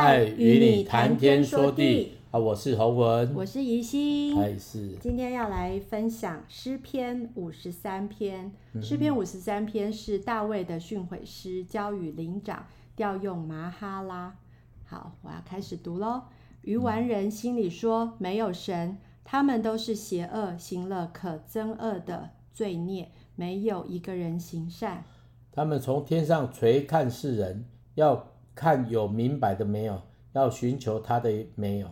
爱与你谈天说地啊！我是侯文，我是怡心，还是今天要来分享诗篇五十三篇。诗篇五十三篇是大卫的训诲诗，交与灵长调用麻哈拉。好，我要开始读喽。愚顽人心里说：没有神，他们都是邪恶，行了可憎恶的罪孽，没有一个人行善。他们从天上垂看世人，要。看有明白的没有？要寻求他的没有？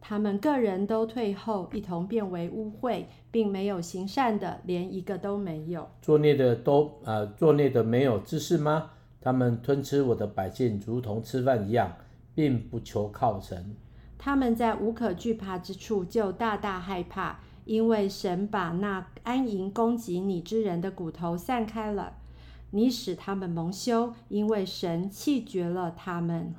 他们个人都退后，一同变为污秽，并没有行善的，连一个都没有。作孽的都啊、呃，作孽的没有知识吗？他们吞吃我的百姓，如同吃饭一样，并不求靠神。他们在无可惧怕之处就大大害怕，因为神把那安营攻击你之人的骨头散开了。你使他们蒙羞，因为神弃绝了他们。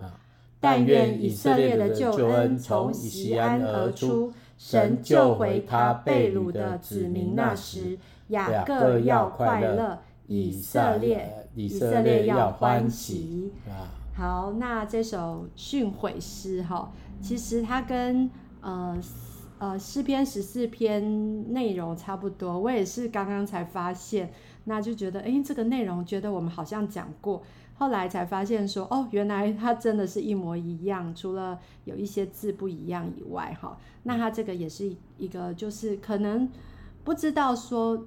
但愿以色列的救恩从西安而出，神救回他被掳的子民。那时，雅各要快乐，以色列以色列要欢喜。好，那这首训悔诗哈，其实它跟呃呃诗篇十四篇内容差不多。我也是刚刚才发现。那就觉得，哎，这个内容觉得我们好像讲过，后来才发现说，哦，原来它真的是一模一样，除了有一些字不一样以外，哈，那它这个也是一个，就是可能不知道说，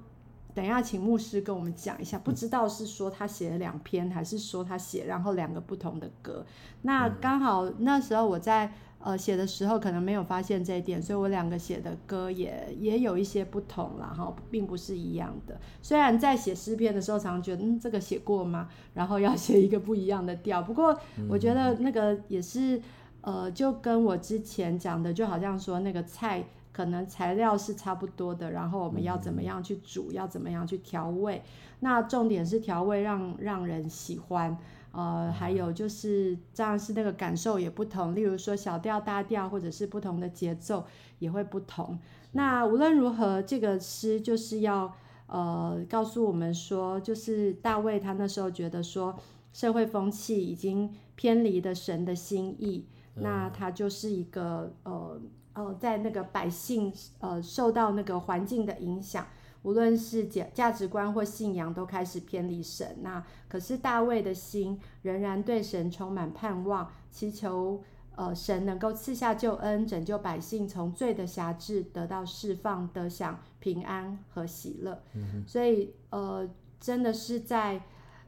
等一下请牧师跟我们讲一下，不知道是说他写了两篇，还是说他写然后两个不同的歌，那刚好那时候我在。呃，写的时候可能没有发现这一点，所以我两个写的歌也也有一些不同啦，哈，并不是一样的。虽然在写诗篇的时候，常常觉得，嗯，这个写过吗？然后要写一个不一样的调。不过我觉得那个也是，呃，就跟我之前讲的，就好像说那个菜可能材料是差不多的，然后我们要怎么样去煮，要怎么样去调味，那重点是调味让让人喜欢。呃，还有就是，这样是那个感受也不同。例如说小调、大调，或者是不同的节奏也会不同。那无论如何，这个诗就是要呃告诉我们说，就是大卫他那时候觉得说社会风气已经偏离了神的心意，那他就是一个呃呃在那个百姓呃受到那个环境的影响。无论是价价值观或信仰，都开始偏离神。那可是大卫的心仍然对神充满盼望，祈求呃神能够赐下救恩，拯救百姓从罪的辖制得到释放，得享平安和喜乐。嗯、所以呃，真的是在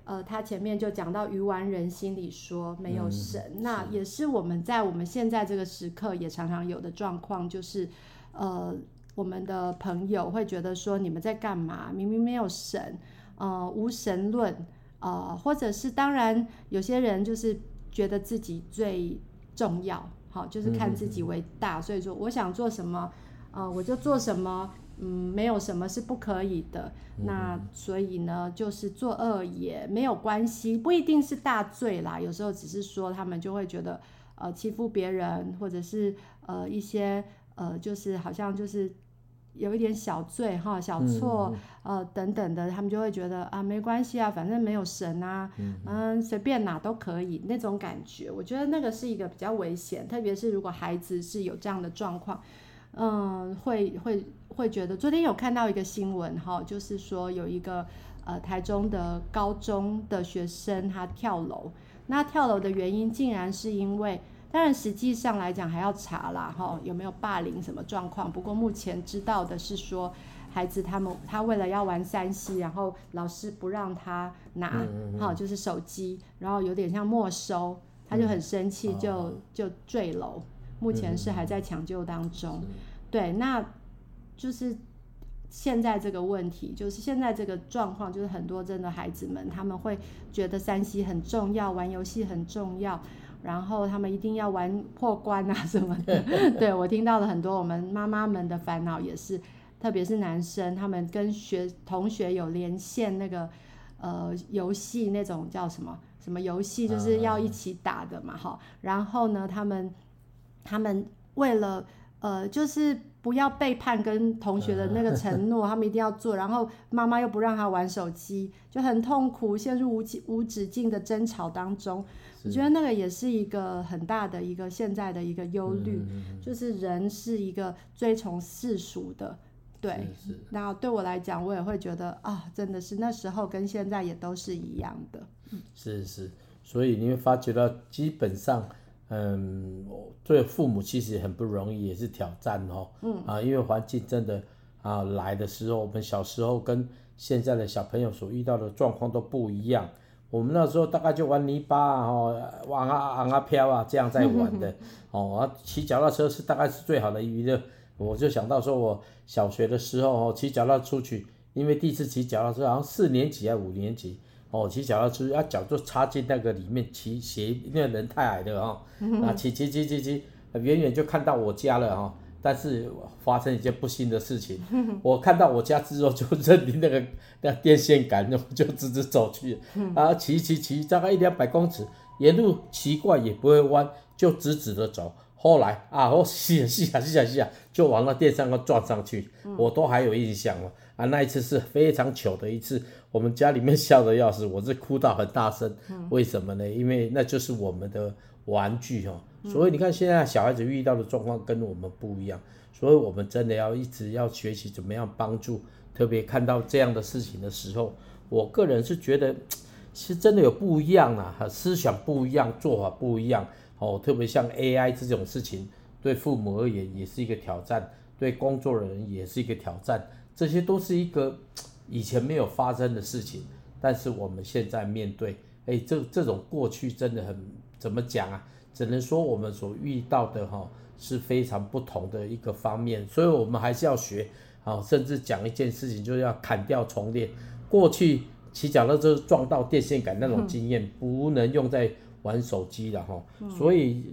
呃他前面就讲到愚顽人心里说没有神，嗯、那也是我们在我们现在这个时刻也常常有的状况，就是呃。我们的朋友会觉得说，你们在干嘛？明明没有神，呃，无神论，呃，或者是当然有些人就是觉得自己最重要，好，就是看自己为大，嗯、所以说我想做什么，呃，我就做什么，嗯，没有什么是不可以的。嗯、那所以呢，就是作恶也没有关系，不一定是大罪啦，有时候只是说他们就会觉得，呃，欺负别人，或者是呃一些。呃，就是好像就是有一点小罪哈，小错、嗯、呃等等的，他们就会觉得啊，没关系啊，反正没有神啊，嗯，嗯，随便哪都可以那种感觉。我觉得那个是一个比较危险，特别是如果孩子是有这样的状况，嗯，会会会觉得。昨天有看到一个新闻哈，就是说有一个呃台中的高中的学生他跳楼，那跳楼的原因竟然是因为。当然，实际上来讲还要查啦，哈，有没有霸凌什么状况？不过目前知道的是说，孩子他们他为了要玩三 C，然后老师不让他拿，哈、嗯嗯，就是手机，然后有点像没收，他就很生气，就、嗯、就坠楼。目前是还在抢救当中。嗯、对，那就是现在这个问题，就是现在这个状况，就是很多真的孩子们他们会觉得三 C 很重要，玩游戏很重要。然后他们一定要玩破关啊 什么的，对，我听到了很多我们妈妈们的烦恼也是，特别是男生，他们跟学同学有连线那个呃游戏那种叫什么什么游戏，就是要一起打的嘛哈。然后呢，他们他们为了呃，就是不要背叛跟同学的那个承诺，他们一定要做，然后妈妈又不让他玩手机，就很痛苦，陷入无无止境的争吵当中。我觉得那个也是一个很大的一个现在的一个忧虑，嗯、就是人是一个追从世俗的，对。那对我来讲，我也会觉得啊，真的是那时候跟现在也都是一样的。是是，所以你会发觉到，基本上，嗯，对父母其实很不容易，也是挑战哦。嗯啊，因为环境真的啊来的时候，我们小时候跟现在的小朋友所遇到的状况都不一样。我们那时候大概就玩泥巴啊，哦，玩啊往啊飘啊，这样在玩的。哦，啊，骑脚踏车是大概是最好的娱乐。我就想到说，我小学的时候哦，骑脚踏出去，因为第一次骑脚踏车，好像四年级还五年级。哦，骑脚踏车啊，脚就插进那个里面骑鞋，因为人太矮了哈。啊，骑骑骑骑骑，远远就看到我家了哈。但是发生一件不幸的事情，我看到我家之后就认定那个那电线杆，那就直直走去。啊，骑骑骑，大概一两百公尺，沿路奇怪也不会弯，就直直的走。后来啊，我吸啊吸啊吸啊吸啊，就往那电线杆撞上去，我都还有印象了。啊，那一次是非常糗的一次。我们家里面笑的要死，我是哭到很大声。为什么呢？因为那就是我们的玩具哦。所以你看，现在小孩子遇到的状况跟我们不一样，所以我们真的要一直要学习怎么样帮助。特别看到这样的事情的时候，我个人是觉得，其实真的有不一样啊，思想不一样，做法不一样哦。特别像 AI 这种事情，对父母而言也是一个挑战，对工作人也是一个挑战，这些都是一个。以前没有发生的事情，但是我们现在面对，哎，这这种过去真的很怎么讲啊？只能说我们所遇到的哈是非常不同的一个方面，所以我们还是要学，啊，甚至讲一件事情，就是要砍掉重练。过去骑脚踏车撞到电线杆那种经验，不能用在玩手机了哈。所以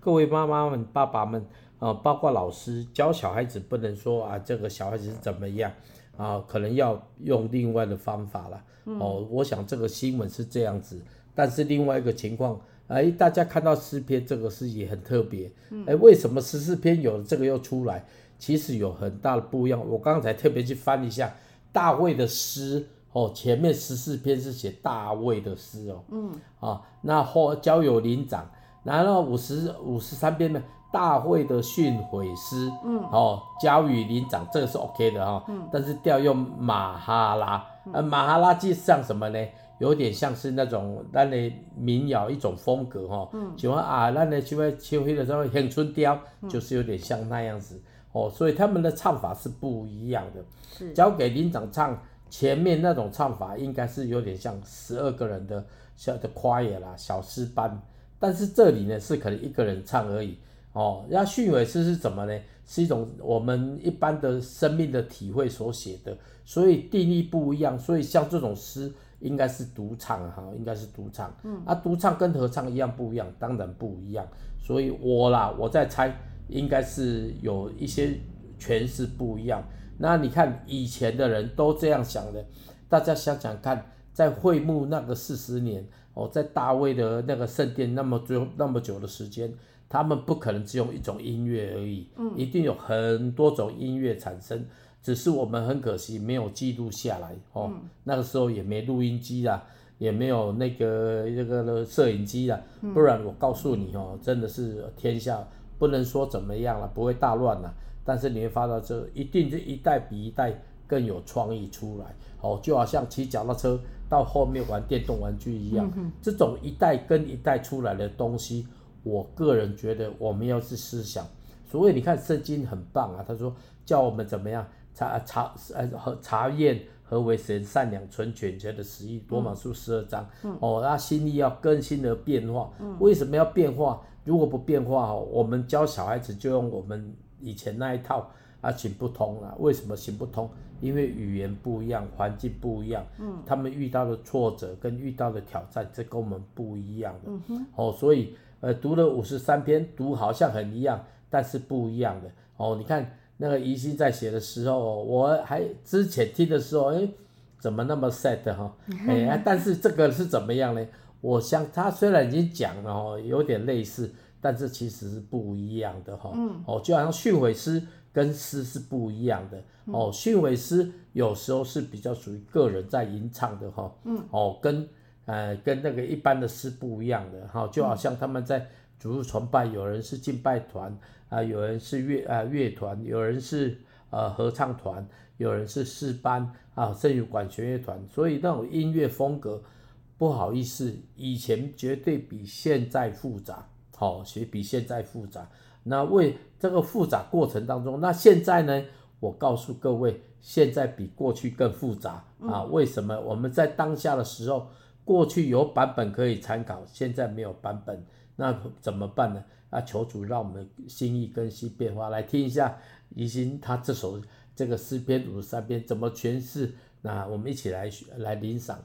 各位妈妈们、爸爸们啊，包括老师教小孩子，不能说啊，这个小孩子是怎么样。啊，可能要用另外的方法了。嗯、哦，我想这个新闻是这样子，但是另外一个情况，哎，大家看到诗篇这个事也很特别。哎，为什么十四篇有这个又出来？其实有很大的不一样。我刚才特别去翻一下大卫的诗，哦，前面十四篇是写大卫的诗哦。嗯。啊，那后交由灵长，然后五十五十三篇呢？大卫的训诲诗，嗯，哦，交与灵长，这个是 OK 的哈、哦，嗯，但是调用马哈拉，呃，马哈拉记像什么呢？有点像是那种咱的民谣一种风格哈、哦，嗯，就说啊，咱的就会秋天的时候乡村调，就是有点像那样子，哦，所以他们的唱法是不一样的，是。交给林长唱，前面那种唱法应该是有点像十二个人的小的 choir 啦，小诗班，但是这里呢是可能一个人唱而已。哦，那训尾诗是怎么呢？是一种我们一般的生命的体会所写的，所以定义不一样。所以像这种诗应该是独唱哈，应该是独唱。嗯，啊，独唱跟合唱一样不一样？当然不一样。所以我啦，我在猜，应该是有一些诠释不一样。那你看以前的人都这样想的，大家想想看，在会幕那个四十年，哦，在大卫的那个圣殿那么久那么久的时间。他们不可能只用一种音乐而已，嗯，一定有很多种音乐产生，只是我们很可惜没有记录下来哦。嗯、那个时候也没录音机啦，也没有那个那个摄影机啦，不然我告诉你哦，真的是天下不能说怎么样了，不会大乱了，但是你会发到这一定是一代比一代更有创意出来哦，就好像骑脚踏车到后面玩电动玩具一样，嗯、这种一代跟一代出来的东西。我个人觉得，我们要是思想，所以你看圣经很棒啊。他说叫我们怎么样查查呃和查验何为神善良纯全全的实意。罗马书十二章，嗯、哦，那心意要更新而变化。嗯、为什么要变化？如果不变化哦，我们教小孩子就用我们以前那一套啊，行不通啊。为什么行不通？因为语言不一样，环境不一样，嗯，他们遇到的挫折跟遇到的挑战，这跟我们不一样的。哦，所以。呃，读了五十三篇，读好像很一样，但是不一样的哦。你看那个怡心在写的时候，我还之前听的时候，哎，怎么那么 sad 哈？哎，但是这个是怎么样呢？我想他虽然已经讲了哦，有点类似，但是其实是不一样的哈。嗯。哦，就好像训诲诗跟诗是不一样的。哦，训诲诗有时候是比较属于个人在吟唱的哈。嗯。哦，跟呃跟那个一般的诗不一样的哈，就好像他们在主日崇拜，有人是敬拜团啊、呃，有人是乐啊乐团，有人是呃合唱团，有人是四班啊，甚至管弦乐团，所以那种音乐风格。不好意思，以前绝对比现在复杂，好、哦，学比现在复杂。那为这个复杂过程当中，那现在呢？我告诉各位，现在比过去更复杂啊！为什么？我们在当下的时候，过去有版本可以参考，现在没有版本，那怎么办呢？啊，求主让我们心意更新变化，来听一下怡心他这首这个诗篇五十三篇怎么诠释？那我们一起来来领赏。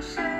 shame.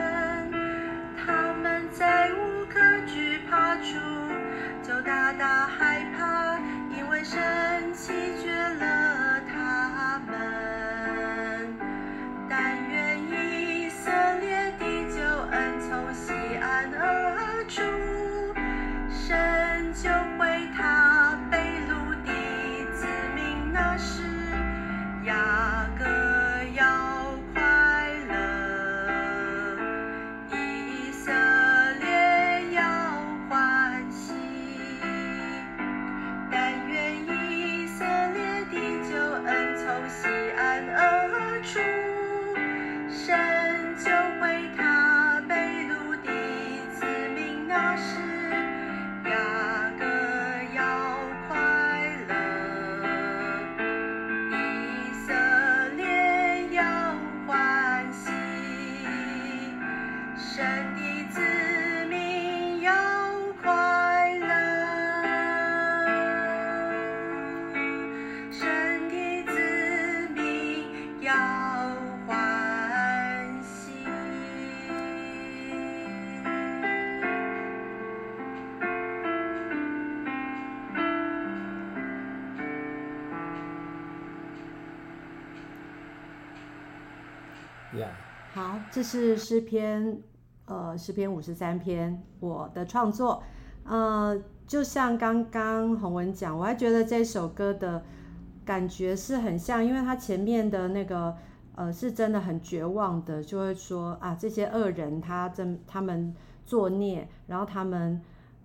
好，这是诗篇，呃，诗篇五十三篇，我的创作，呃，就像刚刚洪文讲，我还觉得这首歌的感觉是很像，因为他前面的那个，呃，是真的很绝望的，就会说啊，这些恶人他真他们作孽，然后他们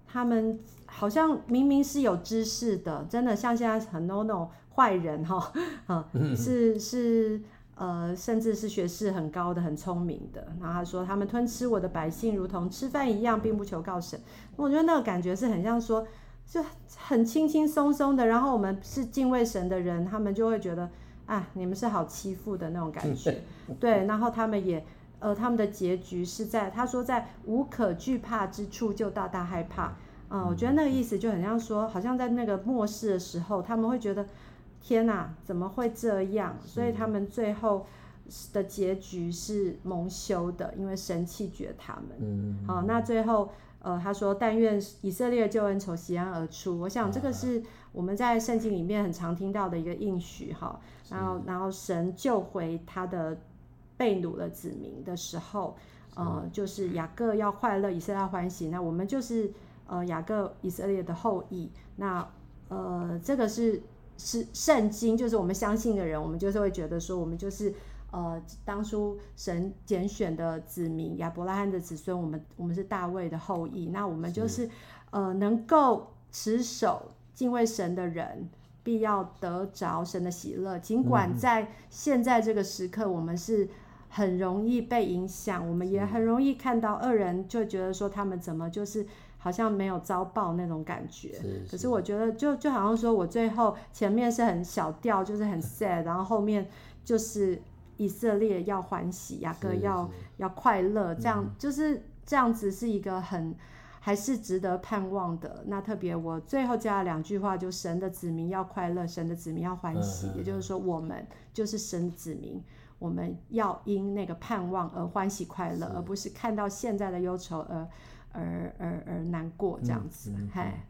他们好像明明是有知识的，真的像现在很多那种坏人哈，啊，是是。呃，甚至是学识很高的、很聪明的。然后他说，他们吞吃我的百姓，如同吃饭一样，并不求告神。我觉得那个感觉是很像说，就很轻轻松松的。然后我们是敬畏神的人，他们就会觉得，啊，你们是好欺负的那种感觉。对，然后他们也，呃，他们的结局是在他说，在无可惧怕之处就大大害怕。嗯、呃，我觉得那个意思就很像说，好像在那个末世的时候，他们会觉得。天哪，怎么会这样？所以他们最后的结局是蒙羞的，因为神弃绝他们。嗯，好，那最后，呃，他说：“但愿以色列救恩从西安而出。”我想这个是我们在圣经里面很常听到的一个应许哈。然后，然后神救回他的被掳的子民的时候，呃，就是雅各要快乐，以色列要欢喜。那我们就是呃雅各以色列的后裔。那呃，这个是。是圣经，就是我们相信的人，我们就是会觉得说，我们就是呃，当初神拣选的子民亚伯拉罕的子孙，我们我们是大卫的后裔，那我们就是，是呃能够持守敬畏神的人，必要得着神的喜乐。尽管在现在这个时刻，我们是很容易被影响，我们也很容易看到恶人，就觉得说他们怎么就是好像没有遭报那种感觉。是是，可是我觉得就就好像说我最后前面是很小调，就是很 sad，然后后面就是。以色列要欢喜，雅各要要快乐，这样、嗯、就是这样子，是一个很还是值得盼望的。那特别我最后加了两句话，就神的子民要快乐，神的子民要欢喜，嗯、也就是说我们就是神的子民，我们要因那个盼望而欢喜快乐，而不是看到现在的忧愁而而而而难过这样子。嗨、嗯嗯，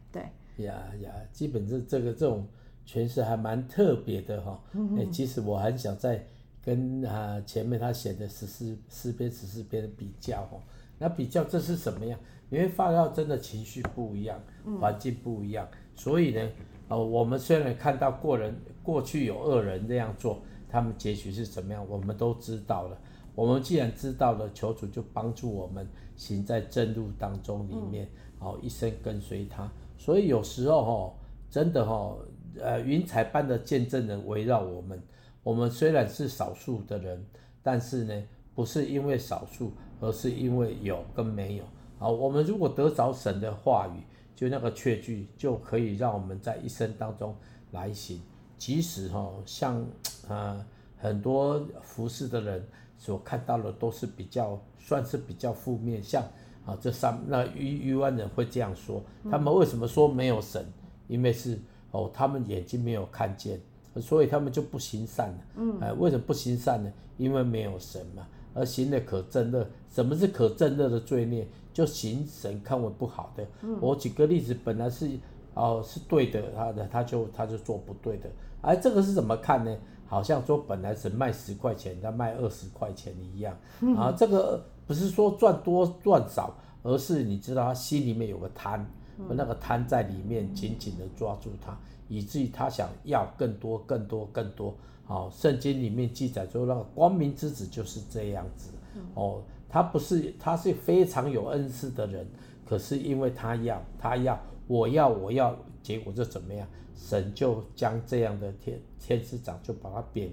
对，呀呀，基本是这个这种诠释还蛮特别的哈。哎、其实我很想再。跟啊前面他写的十四诗篇十四篇的比较哦，那比较这是什么样？因为发到真的情绪不一样，环境不一样，所以呢，呃，我们虽然看到过人过去有恶人这样做，他们结局是怎么样，我们都知道了。我们既然知道了，求主就帮助我们行在正路当中里面，哦，一生跟随他。所以有时候哦，真的哦，呃，云彩般的见证人围绕我们。我们虽然是少数的人，但是呢，不是因为少数，而是因为有跟没有。啊，我们如果得着神的话语，就那个确据，就可以让我们在一生当中来行。即使哈，像呃很多服侍的人所看到的都是比较算是比较负面，像啊这三那愚愚顽人会这样说，他们为什么说没有神？因为是哦，他们眼睛没有看见。所以他们就不行善了。嗯，哎，为什么不行善呢？因为没有神嘛。而行的可憎恶，什么是可憎恶的罪孽？就行神看为不好的。嗯，我举个例子，本来是哦是对的，他的他就他就做不对的。哎，这个是怎么看呢？好像说本来是卖十块钱，他卖二十块钱一样。嗯，啊，这个不是说赚多赚少，而是你知道他心里面有个贪，那个贪在里面紧紧的抓住他。以至于他想要更多、更多、更多。好，圣经里面记载说，那个光明之子就是这样子。哦，他不是，他是非常有恩赐的人，可是因为他要，他要，我要，我要，结果就怎么样？神就将这样的天天使长就把他贬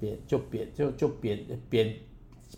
贬，就贬就就贬贬，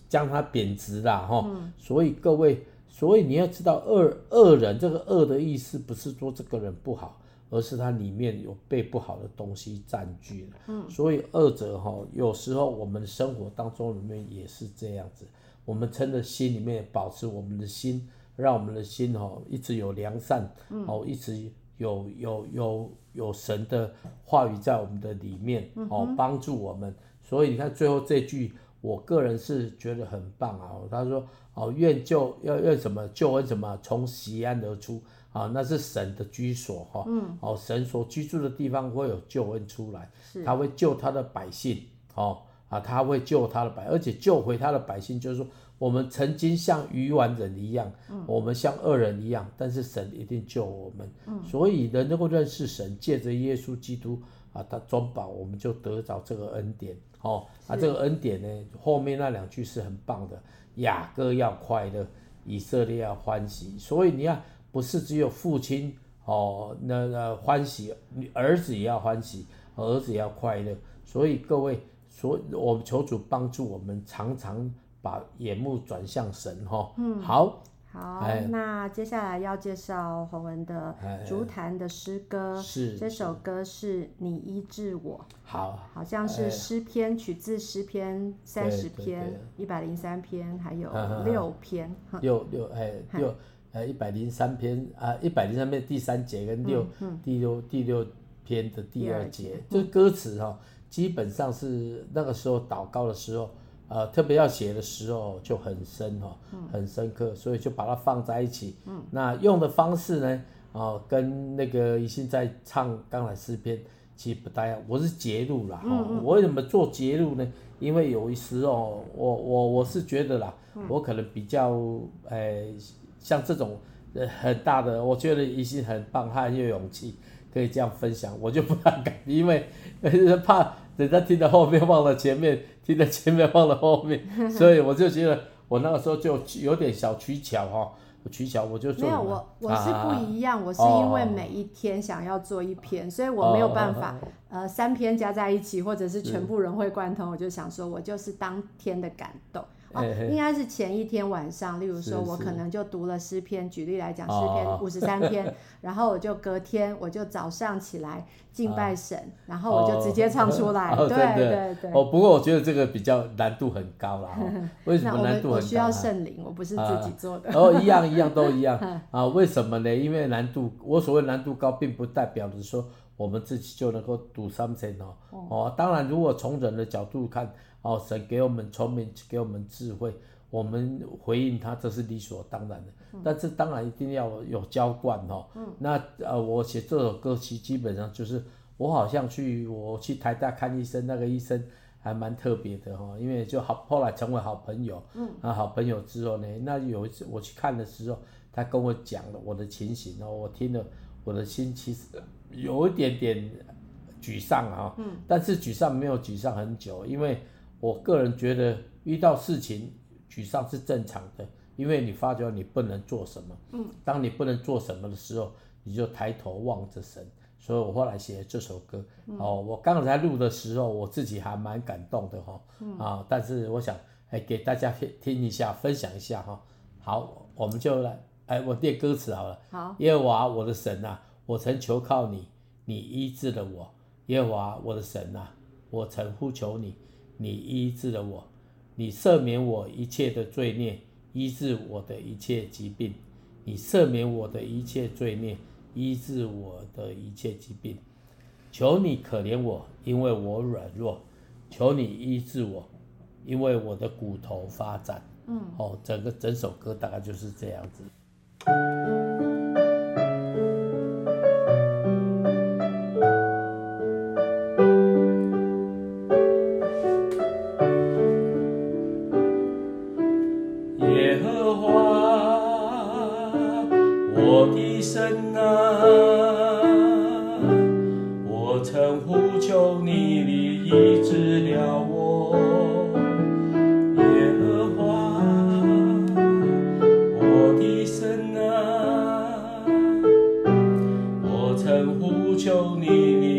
将他贬值了哈。所以各位，所以你要知道恶恶人这个恶的意思，不是说这个人不好。而是他里面有被不好的东西占据了，嗯，所以恶者哈，有时候我们生活当中里面也是这样子，我们真的心里面保持我们的心，让我们的心哈一直有良善，哦，一直有有有有神的话语在我们的里面，哦，帮助我们。所以你看最后这句，我个人是觉得很棒啊。他说哦，愿救要愿什么救恩什么从西安而出。啊，那是神的居所哈，嗯，哦，神所居住的地方会有救恩出来，他会救他的百姓，哦，啊，他会救他的百，而且救回他的百姓，就是说，我们曾经像愚顽人一样，嗯，我们像恶人一样，但是神一定救我们，嗯，所以人能够认识神，借着耶稣基督啊，他中保，我们就得着这个恩典，哦，啊，这个恩典呢，后面那两句是很棒的，雅各要快乐，以色列要欢喜，所以你看。不是只有父亲哦，那那欢喜，儿子也要欢喜，儿子也要快乐。所以各位，所我们求主帮助我们，常常把眼目转向神哈、哦。嗯，好，好，哎、那接下来要介绍洪文的竹坛的诗歌，是这首歌是你医治我，好，好像是诗篇，取自诗篇三十篇、一百零三篇，还有六篇，六六哎六。呃，一百零三篇啊，一百零三篇第三节跟六、嗯嗯、第六第六篇的第二节，这个、歌词哈、哦，基本上是那个时候祷告的时候，呃，特别要写的时候就很深哈、很深刻，所以就把它放在一起。嗯、那用的方式呢，哦，跟那个一心在唱刚才诗篇其实不大一样。我是节录啦，哈、嗯嗯，我为什么做节录呢？因为有一时哦，我我我是觉得啦，嗯、我可能比较诶。呃像这种呃很大的，我觉得一心很棒，他很有勇气可以这样分享，我就不太敢，因为 怕人家听到后面忘了前面，听在前面，放在后面，所以我就觉得我那个时候就有点小取巧哈。取巧，我就做没有我，我是不一样，啊、我是因为每一天想要做一篇，哦、所以我没有办法，哦、呃，三篇加在一起，或者是全部融会贯通，我就想说，我就是当天的感动。哦，应该是前一天晚上，例如说，我可能就读了诗篇，举例来讲，诗篇五十三篇，然后我就隔天我就早上起来敬拜神，然后我就直接唱出 来，对对对。哦，不过我觉得这个比较难度很高啦。为什么难度很高？我需要圣灵，我不是自己做的。哦，一样一样都一样 啊？为什么呢？因为难度，我所谓难度高，并不代表着说我们自己就能够读 something 哦。哦，当然，如果从人的角度看。哦，神给我们聪明，给我们智慧，我们回应他，这是理所当然的。嗯、但是当然一定要有浇灌哦。嗯、那呃，我写这首歌曲基本上就是我好像去我去台大看医生，那个医生还蛮特别的哈，因为就好后来成为好朋友。嗯。啊，好朋友之后呢，那有一次我去看的时候，他跟我讲了我的情形哦，我听了，我的心其实有一点点沮丧啊。嗯。但是沮丧没有沮丧很久，因为。我个人觉得遇到事情沮丧是正常的，因为你发觉你不能做什么。嗯，当你不能做什么的时候，你就抬头望着神。所以我后来写了这首歌。嗯、哦，我刚才录的时候，我自己还蛮感动的哈。嗯、啊，但是我想哎，给大家听听一下，分享一下哈。好，我们就来哎，我念歌词好了。好。耶和华我的神啊，我曾求靠你，你医治了我。耶和华我的神啊，我曾呼求你。你医治了我，你赦免我一切的罪孽，医治我的一切疾病。你赦免我的一切罪孽，医治我的一切疾病。求你可怜我，因为我软弱；求你医治我，因为我的骨头发展。嗯，哦，整个整首歌大概就是这样子。呼求你，你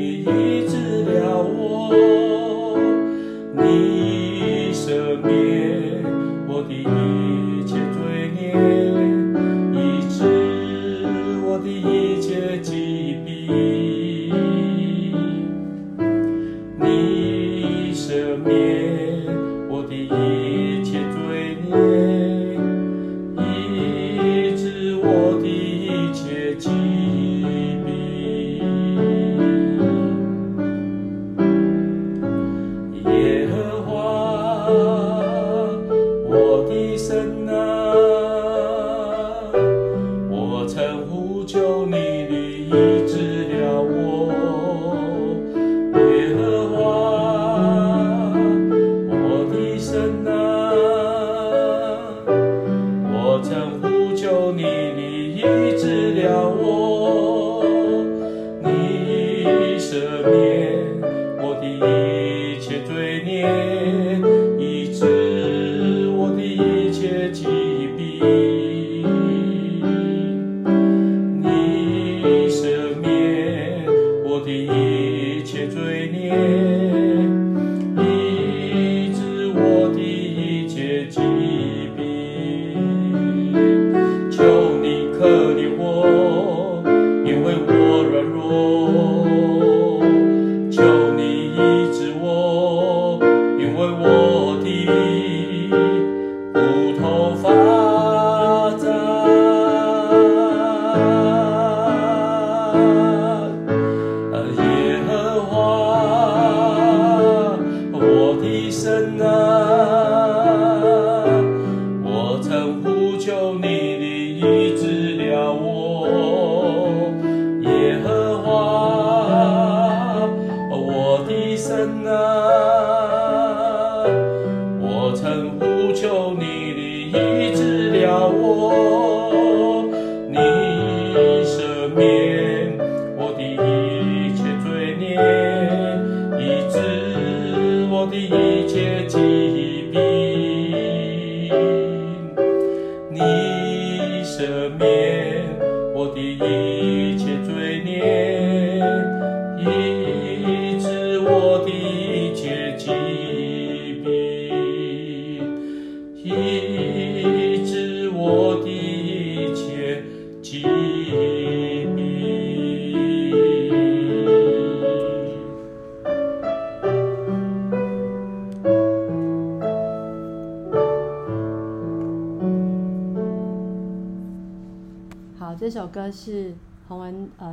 我称呼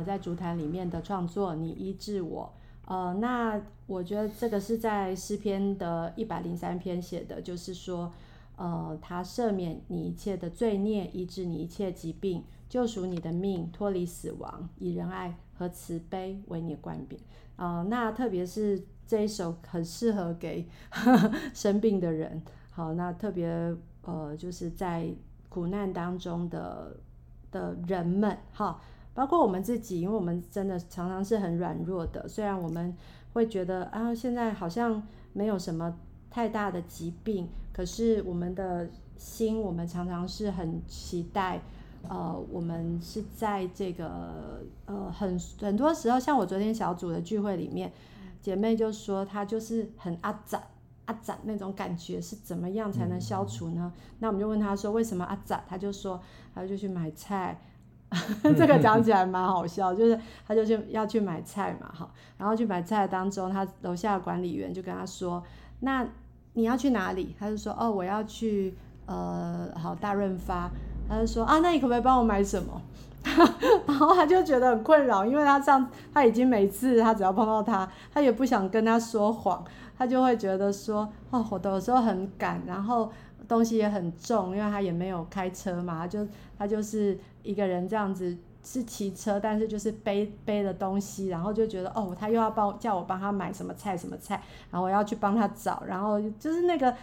在筑坛里面的创作，你医治我。呃，那我觉得这个是在诗篇的一百零三篇写的，就是说，呃，他赦免你一切的罪孽，医治你一切疾病，救赎你的命，脱离死亡，以仁爱和慈悲为你冠冕。呃，那特别是这一首很适合给 生病的人。好，那特别呃就是在苦难当中的。的人们，哈，包括我们自己，因为我们真的常常是很软弱的。虽然我们会觉得啊，现在好像没有什么太大的疾病，可是我们的心，我们常常是很期待。呃，我们是在这个呃很很多时候，像我昨天小组的聚会里面，姐妹就说她就是很阿杂阿杂那种感觉，是怎么样才能消除呢？嗯、那我们就问她说为什么阿杂？她就说。她就去买菜，这个讲 起来蛮好笑，就是他就去要去买菜嘛，哈，然后去买菜当中，他楼下的管理员就跟他说：“那你要去哪里？”他就说：“哦，我要去呃，好大润发。”他就说：“啊，那你可不可以帮我买什么？” 然后他就觉得很困扰，因为他上他已经每次他只要碰到他，他也不想跟他说谎，他就会觉得说：“哦，我有时候很赶，然后。”东西也很重，因为他也没有开车嘛，他就他就是一个人这样子是骑车，但是就是背背的东西，然后就觉得哦，他又要帮叫我帮他买什么菜什么菜，然后我要去帮他找，然后就是那个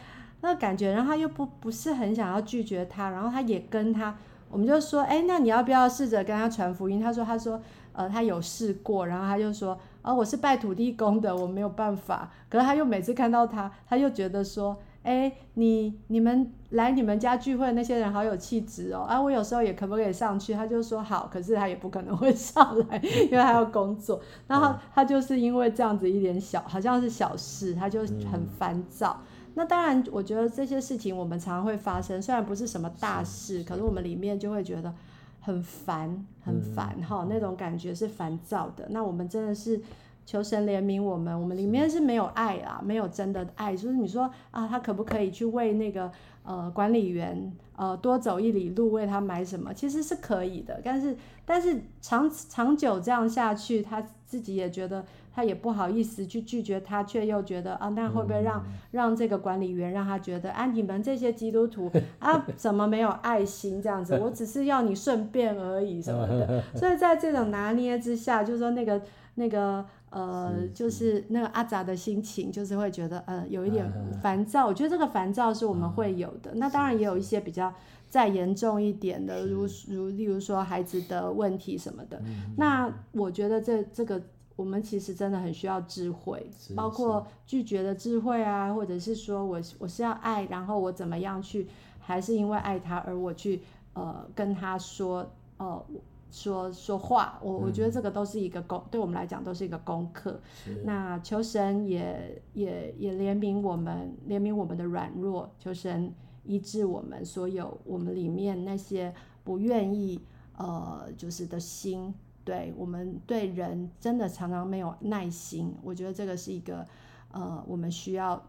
那个感觉，然后他又不不是很想要拒绝他，然后他也跟他，我们就说，哎，那你要不要试着跟他传福音？他说他说呃他有试过，然后他就说，哦，我是拜土地公的，我没有办法，可是他又每次看到他，他又觉得说。哎，你你们来你们家聚会那些人好有气质哦！啊，我有时候也可不可以上去？他就说好，可是他也不可能会上来，因为他要工作。然后他就是因为这样子一点小，好像是小事，他就很烦躁。嗯、那当然，我觉得这些事情我们常常会发生，虽然不是什么大事，可是我们里面就会觉得很烦，很烦哈、嗯，那种感觉是烦躁的。那我们真的是。求神怜悯我们，我们里面是没有爱啦，没有真的爱。就是你说啊，他可不可以去为那个呃管理员呃多走一里路为他买什么？其实是可以的，但是但是长长久这样下去，他自己也觉得他也不好意思去拒绝他，却又觉得啊，那会不会让、嗯、让这个管理员让他觉得啊，你们这些基督徒 啊，怎么没有爱心这样子？我只是要你顺便而已什么的。所以在这种拿捏之下，就是说那个那个。呃，就是那个阿杂的心情，就是会觉得呃有一点烦躁。我觉得这个烦躁是我们会有的。那当然也有一些比较再严重一点的，如如例如说孩子的问题什么的。那我觉得这这个我们其实真的很需要智慧，包括拒绝的智慧啊，或者是说我我是要爱，然后我怎么样去，还是因为爱他而我去呃跟他说呃。说说话，我我觉得这个都是一个功，嗯，对我们来讲都是一个功课。那求神也也也怜悯我们，怜悯我们的软弱，求神医治我们所有我们里面那些不愿意呃就是的心。对，我们对人真的常常没有耐心，我觉得这个是一个呃我们需要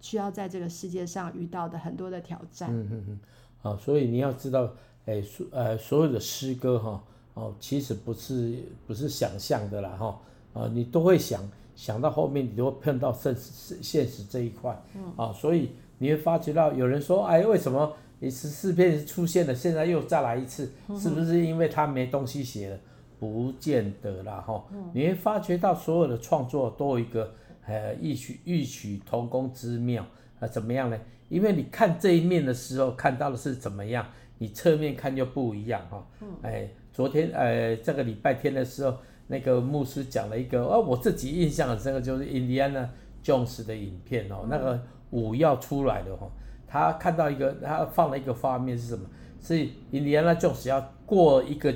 需要在这个世界上遇到的很多的挑战。嗯嗯嗯。好，所以你要知道。哎，所呃所有的诗歌哈哦，其实不是不是想象的啦哈啊，你都会想想到后面，你都会碰到现实现实这一块，嗯啊，所以你会发觉到有人说，哎，为什么你十四篇出现了，现在又再来一次，是不是因为他没东西写了？不见得啦哈，你会发觉到所有的创作都有一个呃异曲异曲同工之妙啊，怎么样呢？因为你看这一面的时候，看到的是怎么样？你侧面看就不一样哈，哎，昨天呃这个礼拜天的时候，那个牧师讲了一个哦，我自己印象很深刻，就是印第安纳 Jones 的影片哦，那个舞要出来的哦，他看到一个，他放了一个画面是什么？是印第安纳 Jones 要过一个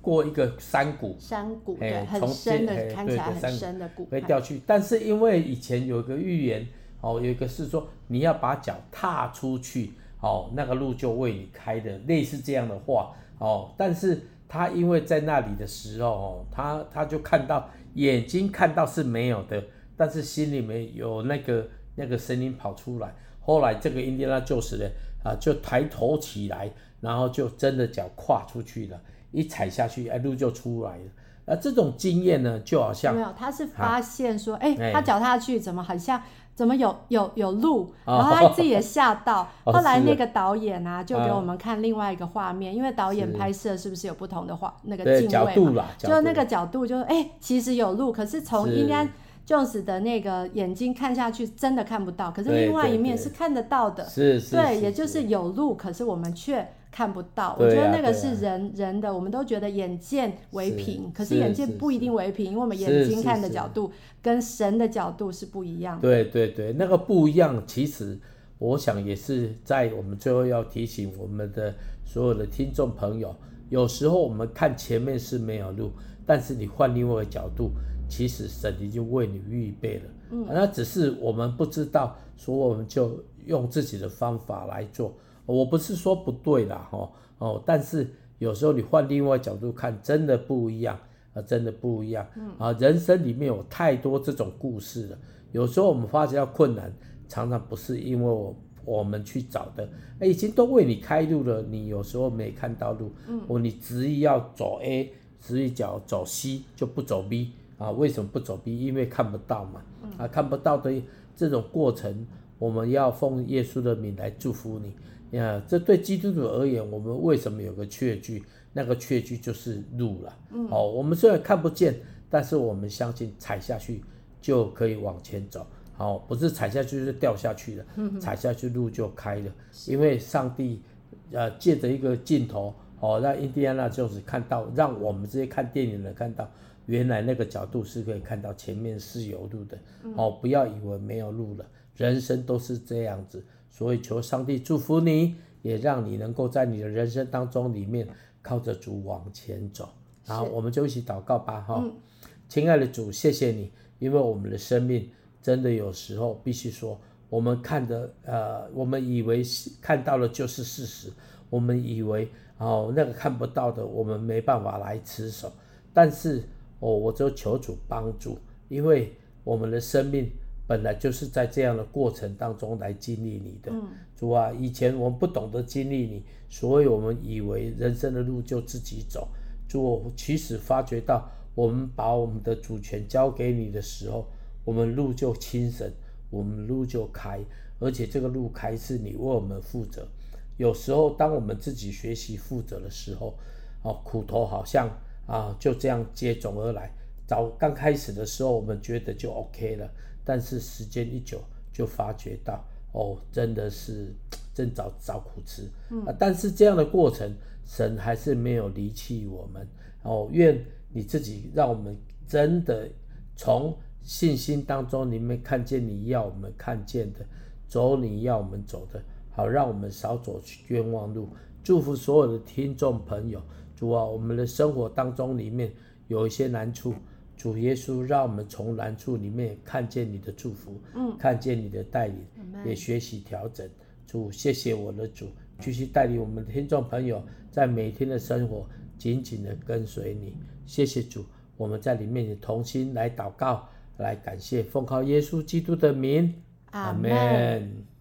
过一个山谷，山谷对，很深的，看起来很深的谷，会掉去。但是因为以前有一个预言哦，有一个是说你要把脚踏出去哦，那个路就为你开的，类似这样的话哦。但是他因为在那里的时候哦，他他就看到眼睛看到是没有的，但是心里面有那个那个声音跑出来。后来这个印第安纳 Jones 呢啊，就抬头起来，然后就真的脚跨出去了。一踩下去，哎，路就出来了。那这种经验呢，就好像没有，他是发现说，哎、啊，他脚踏下去怎么好像怎么有有有路，然后他自己也吓到。哦、后来那个导演啊，就给我们看另外一个画面，啊、因为导演拍摄是不是有不同的画那个镜位角度啦？就那个角度就，就哎，其实有路，可是从印第安 Jones 的那个眼睛看下去，真的看不到。可是另外一面是看得到的，是是，对，也就是有路，可是我们却。看不到，我觉得那个是人、啊、人的，我们都觉得眼见为凭，可是眼见不一定为凭，因为我们眼睛看的角度跟神的角度是不一样的。对对对，那个不一样，其实我想也是在我们最后要提醒我们的所有的听众朋友，有时候我们看前面是没有路，但是你换另外一个角度，其实神已经为你预备了。嗯，那只是我们不知道，所以我们就用自己的方法来做。我不是说不对啦，哦哦，但是有时候你换另外角度看，真的不一样啊，真的不一样。嗯啊，人生里面有太多这种故事了。有时候我们发觉到困难，常常不是因为我我们去找的，哎，已经都为你开路了，你有时候没看到路。嗯，哦，你执意要走 A，执意脚走 C 就不走 B 啊？为什么不走 B？因为看不到嘛。啊，看不到的这种过程，我们要奉耶稣的名来祝福你。呀，这对基督徒而言，我们为什么有个确据？那个确据就是路了。嗯，哦，我们虽然看不见，但是我们相信踩下去就可以往前走。好，哦，不是踩下去就掉下去了，嗯，踩下去路就开了。因为上帝，呃，借着一个镜头，哦，让印第安纳就是看到，让我们这些看电影的看到，原来那个角度是可以看到前面是有路的。哦，不要以为没有路了，人生都是这样子。所以求上帝祝福你，也让你能够在你的人生当中里面靠着主往前走。然后我们就一起祷告吧，哈、嗯！亲爱的主，谢谢你，因为我们的生命真的有时候必须说，我们看的呃，我们以为看到了就是事实，我们以为哦那个看不到的，我们没办法来持守。但是哦，我就求主帮助，因为我们的生命。本来就是在这样的过程当中来经历你的，嗯、主啊，以前我们不懂得经历你，所以我们以为人生的路就自己走。主，其实发觉到我们把我们的主权交给你的时候，我们路就轻省，我们路就开，而且这个路开是你为我们负责。有时候当我们自己学习负责的时候，哦，苦头好像啊就这样接踵而来。早刚开始的时候，我们觉得就 OK 了。但是时间一久，就发觉到哦，真的是真找找苦吃。嗯，但是这样的过程，神还是没有离弃我们。哦，愿你自己让我们真的从信心当中里面看见你要我们看见的，走你要我们走的，好让我们少走冤枉路。祝福所有的听众朋友，主啊，我们的生活当中里面有一些难处。主耶稣，让我们从难处里面看见你的祝福，嗯，看见你的带领，嗯、也学习调整。主，谢谢我的主，继续带领我们的听众朋友在每天的生活紧紧的跟随你。谢谢主，我们在里面也同心来祷告，来感谢，奉靠耶稣基督的名，阿门。